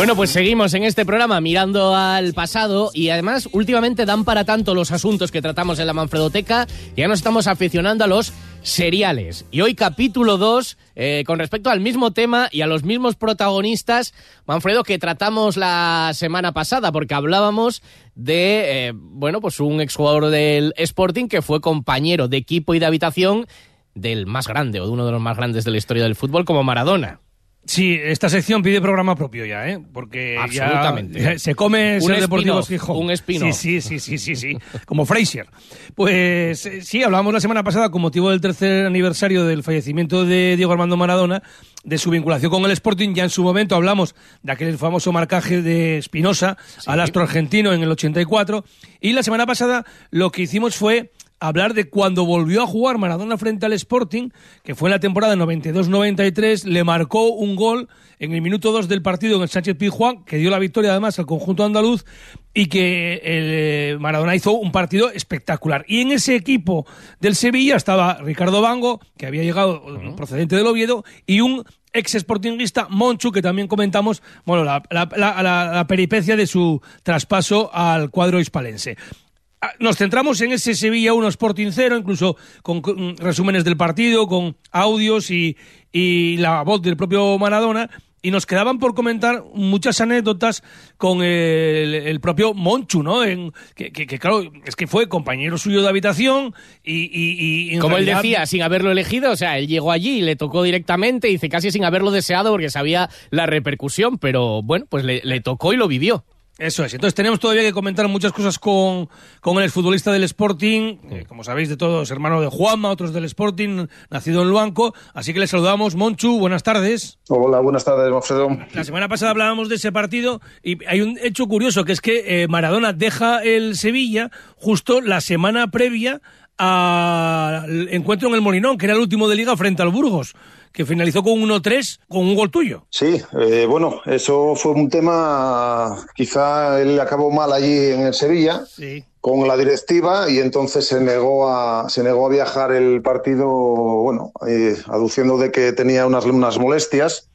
Bueno, pues seguimos en este programa mirando al pasado y además últimamente dan para tanto los asuntos que tratamos en la Manfredoteca ya nos estamos aficionando a los seriales. Y hoy capítulo 2, eh, con respecto al mismo tema y a los mismos protagonistas, Manfredo, que tratamos la semana pasada, porque hablábamos de, eh, bueno, pues un exjugador del Sporting que fue compañero de equipo y de habitación del más grande o de uno de los más grandes de la historia del fútbol como Maradona. Sí, esta sección pide programa propio ya, ¿eh? Porque ya Absolutamente. se come Un ser Deportivos Gijón. un. Sí, sí, sí, sí, sí, sí. Como Fraser. Pues eh, sí, hablábamos la semana pasada con motivo del tercer aniversario del fallecimiento de Diego Armando Maradona, de su vinculación con el Sporting. Ya en su momento hablamos de aquel famoso marcaje de Espinosa al astro argentino en el 84. Y la semana pasada lo que hicimos fue hablar de cuando volvió a jugar Maradona frente al Sporting, que fue en la temporada 92-93, le marcó un gol en el minuto 2 del partido en el Sánchez Pizjuán, que dio la victoria además al conjunto andaluz, y que el, eh, Maradona hizo un partido espectacular. Y en ese equipo del Sevilla estaba Ricardo Bango, que había llegado eh, procedente del Oviedo, y un ex sportinguista Monchu, que también comentamos, bueno, la, la- la- la- la peripecia de su traspaso al cuadro hispalense. Ah, Nos centramos en ese Sevilla 1 Sporting 0, incluso con, con resúmenes del partido, con audios y, y la voz del propio Maradona. Y nos quedaban por comentar muchas anécdotas con el, el propio Monchu, ¿no? En, que, que- que, claro, es que fue compañero suyo de habitación y... y- y en Como él decía, sin haberlo elegido, o sea, él llegó allí y le tocó directamente, dice casi sin haberlo deseado porque sabía la repercusión, pero bueno, pues le, le tocó y lo vivió. Eso es. Entonces tenemos todavía que comentar muchas cosas con, con el exfutbolista del Sporting, como sabéis de todos, hermano de Juanma, otros del Sporting, nacido en Luanco. Así que le saludamos. Monchu, buenas tardes. Hola, buenas tardes, Manfredo. La semana pasada hablábamos de ese partido y hay un hecho curioso, que es que eh, Maradona deja el Sevilla justo la semana previa al encuentro en el Molinón, que era el último de liga frente al Burgos, que finalizó con 1-3 con un gol tuyo. Sí, eh, bueno, eso fue un tema, quizá él acabó mal allí en el Sevilla Sí. con la directiva y entonces se negó a, se negó a viajar el partido, bueno, eh, aduciendo de que tenía unas, unas molestias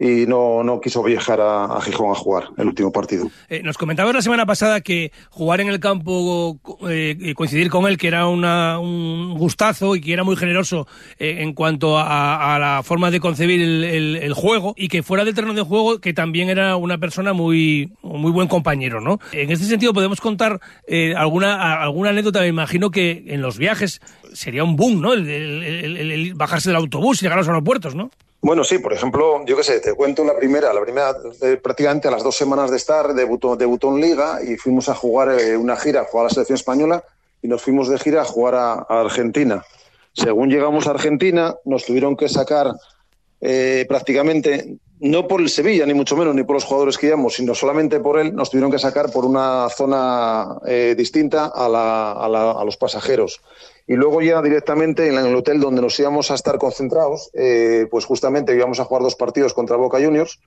y no, no quiso viajar a, Gijón a jugar el último partido. Eh, nos comentabas la semana pasada que jugar en el campo, eh, y coincidir con él, que era una- un gustazo y que era muy generoso eh, en cuanto a, a la forma de concebir el, el- juego y que fuera del terreno de juego, que también era una persona muy, muy buen compañero, ¿no? En este sentido podemos contar eh, alguna, alguna anécdota, me imagino que en los viajes sería un boom, ¿no? El, el- bajarse del autobús y llegar a los aeropuertos, ¿no? Bueno, sí, por ejemplo, yo qué sé, te cuento la primera, la primera, eh, prácticamente a las dos semanas de estar, debutó, debutó en Liga y fuimos a jugar eh, una gira, a jugar a la selección española y nos fuimos de gira a jugar a, a Argentina. Según llegamos a Argentina, nos tuvieron que sacar eh, prácticamente, no por el Sevilla, ni mucho menos, ni por los jugadores que íbamos, sino solamente por él, nos tuvieron que sacar por una zona eh, distinta a, la- a la- a los pasajeros. Y luego ya directamente en el hotel donde nos íbamos a estar concentrados, eh, pues justamente íbamos a jugar dos partidos contra Boca Juniors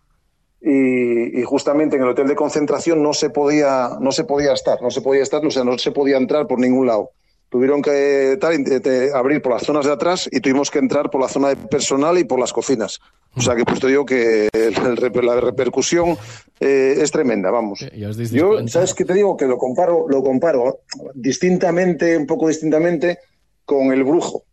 y, y justamente en el hotel de concentración no se podía no se podía estar, no se podía estar, o sea, no se podía entrar por ningún lado. Tuvieron que tal, int- te- abrir por las zonas de atrás y tuvimos que entrar por la zona de personal y por las cocinas. O sea que pues te digo que el- la repercusión eh, es tremenda, vamos. Dais Yo. ¿sabes qué te digo? Que lo comparo, lo comparo distintamente, un poco distintamente, con el brujo.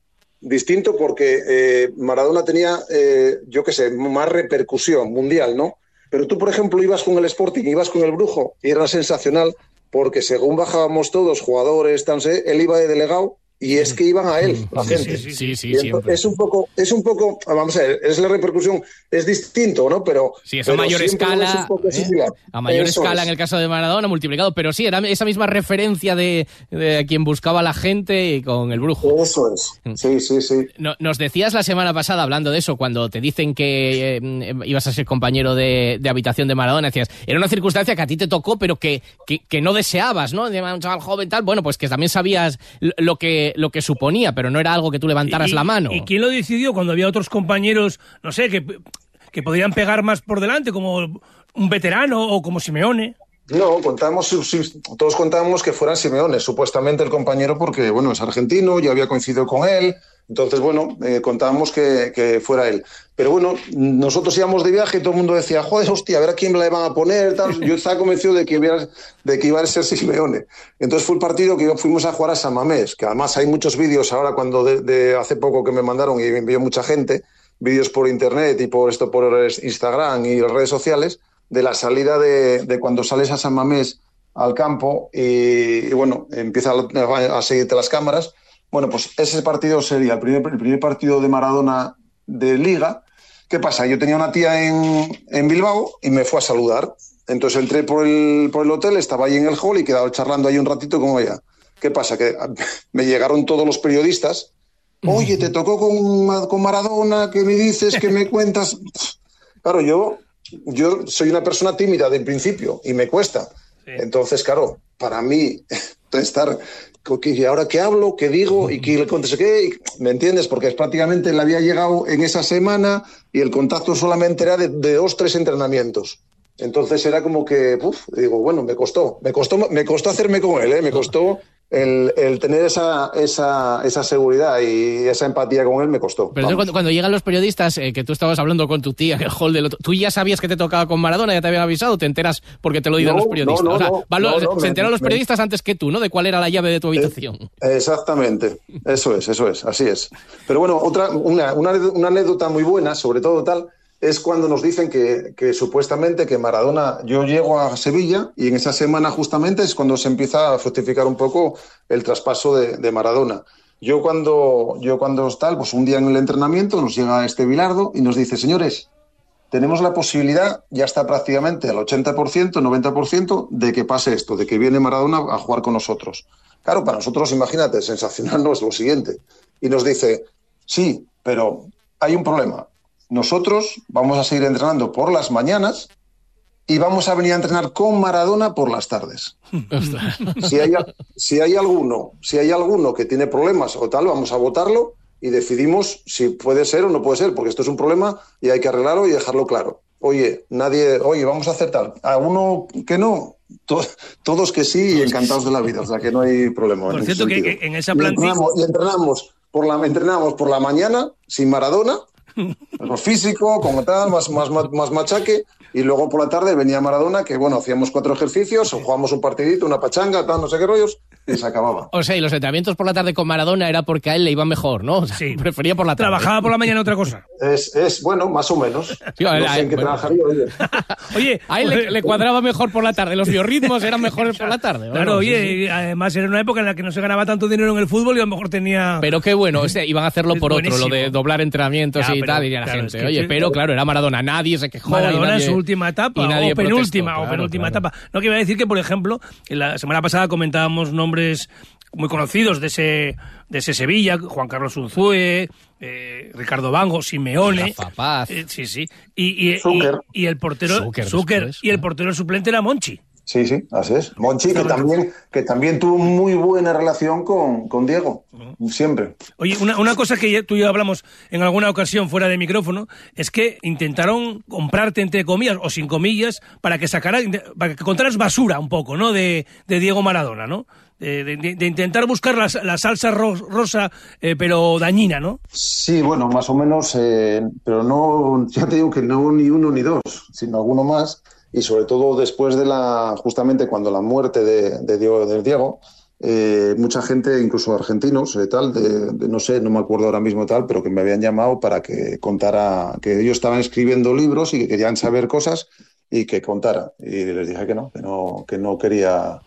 Distinto porque eh, Maradona tenía, eh, yo qué sé, más repercusión mundial, ¿no? Pero tú, por ejemplo, ibas con el Sporting, ibas con el brujo y era sensacional porque según bajábamos todos, jugadores, tan él iba de delegado y es que iban a él, la Sí, gente. sí, sí, sí, es un poco, es un poco, vamos a ver, es la repercusión, es distinto, ¿no? Pero, Sí, eso a mayor es escala. ¿eh? A mayor Eso escala es. en el caso de Maradona, multiplicado. Pero sí, era esa misma referencia de, de quien buscaba a la gente y con el brujo. Eso es. Sí, sí, sí. No- nos decías la semana pasada, hablando de eso, cuando te dicen que eh, ibas a ser compañero de, de habitación de Maradona, decías, era una circunstancia que a ti te tocó, pero que, que, que no deseabas, ¿no? De un chaval joven tal, bueno, pues que también sabías lo que, que, lo que suponía, pero no era algo que tú levantaras ¿Y- la mano. ¿Y quién lo decidió cuando había otros compañeros, no sé, que, que podían pegar más por delante, como un veterano o como Simeone? No, contamos, todos contábamos que fueran Simeone, supuestamente el compañero, porque bueno, es argentino, yo había coincidido con él, entonces bueno, eh, contábamos que, fuera él. Pero bueno, nosotros íbamos de viaje y todo el mundo decía, joder, hostia, a ver a quién le van a poner, tal. Yo estaba convencido de que, hubiera- de que iba a ser Simeone. Entonces fue el partido que fuimos a jugar a San Mamés, que además hay muchos vídeos ahora cuando de hace poco que me mandaron y me envió mucha gente, vídeos por internet y por esto por Instagram y las redes sociales, de la salida de, de cuando sales a San Mamés al campo y, y bueno, empieza a, a seguirte las cámaras. Bueno, pues ese partido sería el primer, el primer partido de Maradona de Liga. ¿Qué pasa? Yo tenía una tía en, en Bilbao y me fue a saludar. Entonces entré por el, por el hotel, estaba ahí en el hall y quedaba charlando ahí un ratito con ella. ¿Qué pasa? Que me llegaron todos los periodistas. Oye, te tocó con, con Maradona, ¿qué me dices? ¿Qué me cuentas? Claro, yo, yo soy una persona tímida de principio y me cuesta. Entonces, claro, para mí estar ¿y ahora qué hablo? ¿Qué digo? ¿Y qué le contesto qué? ¿Me entiendes? Porque es prácticamente le había llegado en esa semana y el contacto solamente era de, de dos, tres entrenamientos. Entonces era como que, uf, digo, bueno, me costó, me costó, me costó hacerme con él, ¿eh? me costó el, el tener esa, esa, esa seguridad y esa empatía con él me costó. Pero cuando, cuando llegan los periodistas, eh, que tú estabas hablando con tu tía en el hall del otro, ¿tú ya sabías que te tocaba con Maradona? ¿Ya te habían avisado? ¿Te enteras porque te lo No, los periodistas? no, no, o sea, se me- enteraron los me- periodistas antes que tú, ¿no? De cuál era la llave de tu habitación. Exactamente, eso es, eso es, así es. Pero bueno, otra, una, una, una anécdota muy buena, sobre todo tal, es cuando nos dicen que, supuestamente que Maradona, yo llego a Sevilla y en esa semana justamente es cuando se empieza a fructificar un poco el traspaso de, de Maradona. Yo cuando, yo cuando tal, pues un día en el entrenamiento nos llega este Bilardo y nos dice, señores, tenemos la posibilidad, ya está prácticamente al 80%, 90%, de que pase esto, de que viene Maradona a jugar con nosotros. Claro, para nosotros, imagínate, sensacional no es lo siguiente. Y nos dice, sí, pero hay un problema. Nosotros vamos a seguir entrenando por las mañanas y vamos a venir a entrenar con Maradona por las tardes. Si hay, si hay alguno, si hay alguno que tiene problemas o tal, vamos a votarlo y decidimos si puede ser o no puede ser, porque esto es un problema y hay que arreglarlo y dejarlo claro. Oye, nadie, oye, vamos a hacer tal. A uno que no, to- todos que sí y encantados de la vida, o sea que no hay problema. Por en cierto, que- que en esa Y plantilla- entrenamos- Y entrenamos por la, entrenamos por la mañana sin Maradona, físico, como tal, más, más, más, machaque, y luego por la tarde venía Maradona, que bueno, hacíamos cuatro ejercicios, jugábamos un partidito, una pachanga, tal, no sé qué rollos, se acababa. O sea, y los entrenamientos por la tarde con Maradona era porque a él le iba mejor, ¿no? O sea, Sí. prefería por la tarde. Trabajaba por la mañana otra cosa. Es, es bueno, más o menos. Sí, a ver, no a sé ver, en qué bueno. trabajaría, oye. Oye, A él le, le cuadraba mejor por la tarde, los biorritmos eran mejores por la tarde. ¿o Claro, no? Oye, sí. además era una época en la que no se ganaba tanto dinero en el fútbol y a lo mejor tenía... Pero qué bueno, o sea, iban a hacerlo por otro, lo de doblar entrenamientos Ya, y pero, tal, y la claro, gente. es que- Oye, pero claro, era Maradona, nadie se quejó. Maradona en nadie- su última etapa, y nadie o penúltima, protestó, o penúltima claro. etapa. No, que iba a decir que, por ejemplo, en la semana pasada comentábamos nombres muy conocidos de ese, de ese Sevilla, Juan Carlos Unzúe, eh, Ricardo Bango, Simeone. Rafa Paz. Eh, sí, sí. Y, y- y- Zucker. y el portero, Zucker Zucker, después, y el portero suplente era Monchi. Sí, sí, así es. Monchi, que también, que también tuvo muy buena relación con, con Diego, siempre. Oye, una, una cosa que ya- tú y yo hablamos en alguna ocasión fuera de micrófono es que intentaron comprarte, entre comillas, o sin comillas, para que sacaras, para que contaras basura un poco, ¿no? De, de Diego Maradona, ¿no? De, de- de intentar buscar la, la salsa ro- rosa, eh, pero dañina, ¿no? Sí, bueno, más o menos, eh, pero no, ya te digo que no ni uno ni dos, sino alguno más. Y sobre todo después de la, justamente cuando la muerte de, de Diego, de Diego eh, mucha gente, incluso argentinos, eh, tal, de, de- no sé, no me acuerdo ahora mismo tal, pero que me habían llamado para que contara, que ellos estaban escribiendo libros y que querían saber cosas y que contara. Y les dije que no, que no, que no quería,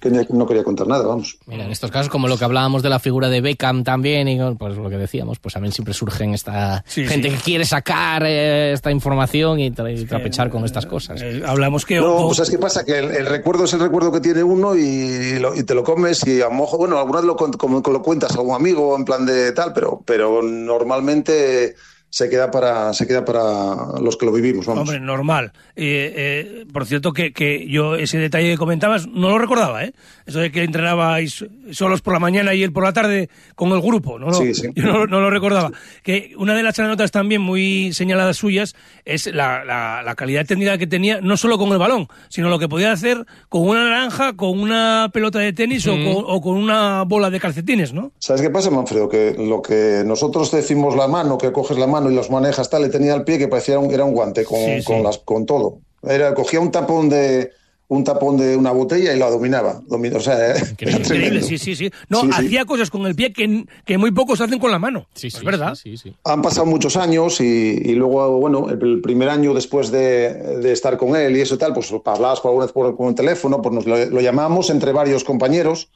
que no quería contar nada, vamos. Mira, en estos casos, como lo que hablábamos de la figura de Beckham también, y pues lo que decíamos, pues también siempre surgen esta Sí, gente sí. que quiere sacar eh, esta información y, tra- y trapechar con estas cosas. Eh, hablamos que... No, pues es que pasa que el, el recuerdo es el recuerdo que tiene uno y, lo- y te lo comes y a lo mejor, bueno, alguna vez lo, con- como, lo cuentas a un amigo en plan de tal, pero, pero normalmente se queda para se queda para los que lo vivimos. Vamos. Hombre, normal. Eh, eh, por cierto, que, que, yo ese detalle que comentabas no lo recordaba, ¿eh? Eso de que entrenabais solos por la mañana y él por la tarde con el grupo. No lo, Sí, sí. Yo no, no lo recordaba. Que una de las anécdotas también muy señaladas suyas es la, la, la calidad técnica que tenía, no solo con el balón, sino lo que podía hacer con una naranja, con una pelota de tenis o, con, o con una bola de calcetines, ¿no? ¿Sabes qué pasa, Manfredo? Que lo que nosotros decimos la mano, que coges la mano y los manejas tal, le tenía al pie que parecía un, era un guante con, Sí, sí. con, las, con todo. Era, cogía un tapón de un tapón de una botella y la dominaba. Domi- o sea, Increíble, tremendo. sí, sí, sí. No, Sí, sí. hacía cosas con el pie que, que muy pocos hacen con la mano. Sí, sí, es verdad. Sí, sí, sí. Han pasado muchos años y, y luego, bueno, el, el primer año después de, de estar con él y eso y tal, pues hablabas por alguna vez por, por el teléfono, pues nos lo, lo llamamos entre varios compañeros,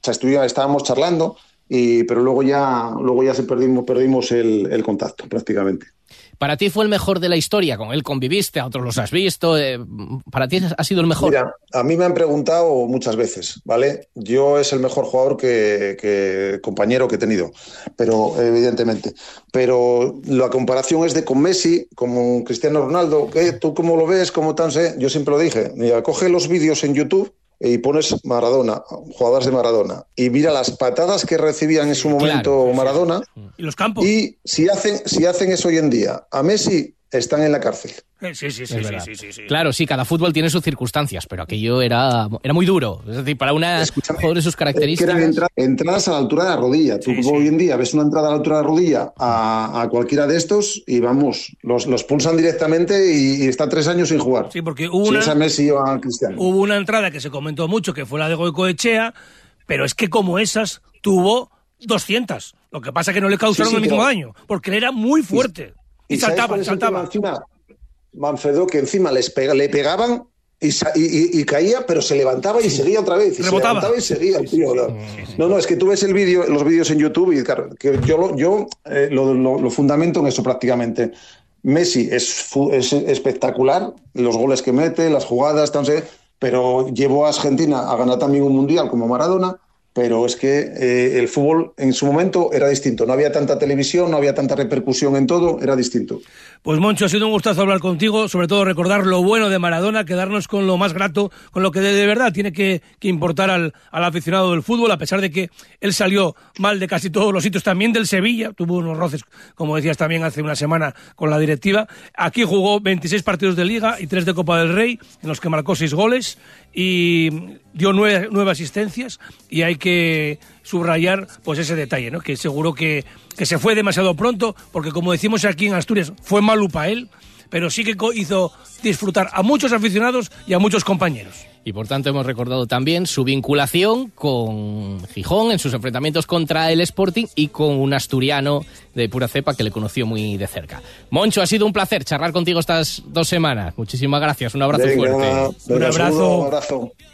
o sea, estuvi- estábamos charlando, y, pero luego ya, luego ya se perdimos, perdimos el, el contacto prácticamente. Para ti fue el mejor de la historia, con él conviviste, a otros los has visto. eh, para ti ha sido el mejor. Mira, a mí me han preguntado muchas veces, ¿vale? Yo es el mejor jugador que, que compañero que he tenido, pero evidentemente. Pero la comparación es de con Messi, con Cristiano Ronaldo. ¿qué? ¿Tú cómo lo ves? ¿Cómo tan sé? Yo siempre lo dije. Mira, coge los vídeos en YouTube y pones Maradona, jugadores de Maradona, y mira las patadas que recibían en su momento claro, sí, sí. Maradona. Y los campos. Y si hacen, si hacen eso hoy en día, a Messi están en la cárcel. Eh, Sí, sí, sí, sí, sí, sí, sí. Claro, sí, cada fútbol tiene sus circunstancias, pero aquello era, era muy duro. Es decir, para una jugador de sus Eh, que eran características. entra- entradas a la altura de la rodilla. Tú Sí, sí. hoy en día ves una entrada a la altura de la rodilla a, a cualquiera de estos y vamos, los, los pulsan directamente y, y está tres años sin jugar. Sí, porque hubo Si una, es a Messi o a Cristiano. hubo una entrada que se comentó mucho, que fue la de Goicoechea, pero es que como esas tuvo 200. Lo que pasa es que no le causaron Sí, sí, el mismo daño, porque él era muy fuerte. Y, ¿sabes saltaba, cuál es el tema saltaba. Encima, Manfredo, que encima les pega, le pegaban y, y- caía, pero se levantaba y seguía otra vez. Y Rebotaba. Se levantaba y seguía el tío. No, no, no, es que tú ves el vídeo, los vídeos en YouTube y claro, que yo, lo, yo eh, lo, lo- lo fundamento en eso prácticamente. Messi es, es espectacular, los goles que mete, las jugadas, tan pero llevó a Argentina a ganar también un mundial como Maradona. Pero es que eh, el fútbol en su momento era distinto. No había tanta televisión, no había tanta repercusión en todo, era distinto. Pues Moncho, ha sido un gustazo hablar contigo, sobre todo recordar lo bueno de Maradona, quedarnos con lo más grato, con lo que de, verdad tiene que, importar al, aficionado del fútbol, a pesar de que él salió mal de casi todos los sitios, también del Sevilla, tuvo unos roces, como decías también hace una semana con la directiva. Aquí jugó 26 partidos de Liga y 3 de Copa del Rey, en los que marcó 6 goles y dio nueve, nueve asistencias y hay que subrayar pues ese detalle, ¿no? que seguro que, que se fue demasiado pronto, porque como decimos aquí en Asturias, fue malo para él, pero sí que hizo disfrutar a muchos aficionados y a muchos compañeros. Y por tanto hemos recordado también su vinculación con Gijón en sus enfrentamientos contra el Sporting y con un asturiano de pura cepa que le conoció muy de cerca. Moncho, ha sido un placer charlar contigo estas dos semanas. Muchísimas gracias, un abrazo Venga, fuerte. Un abrazo. un abrazo.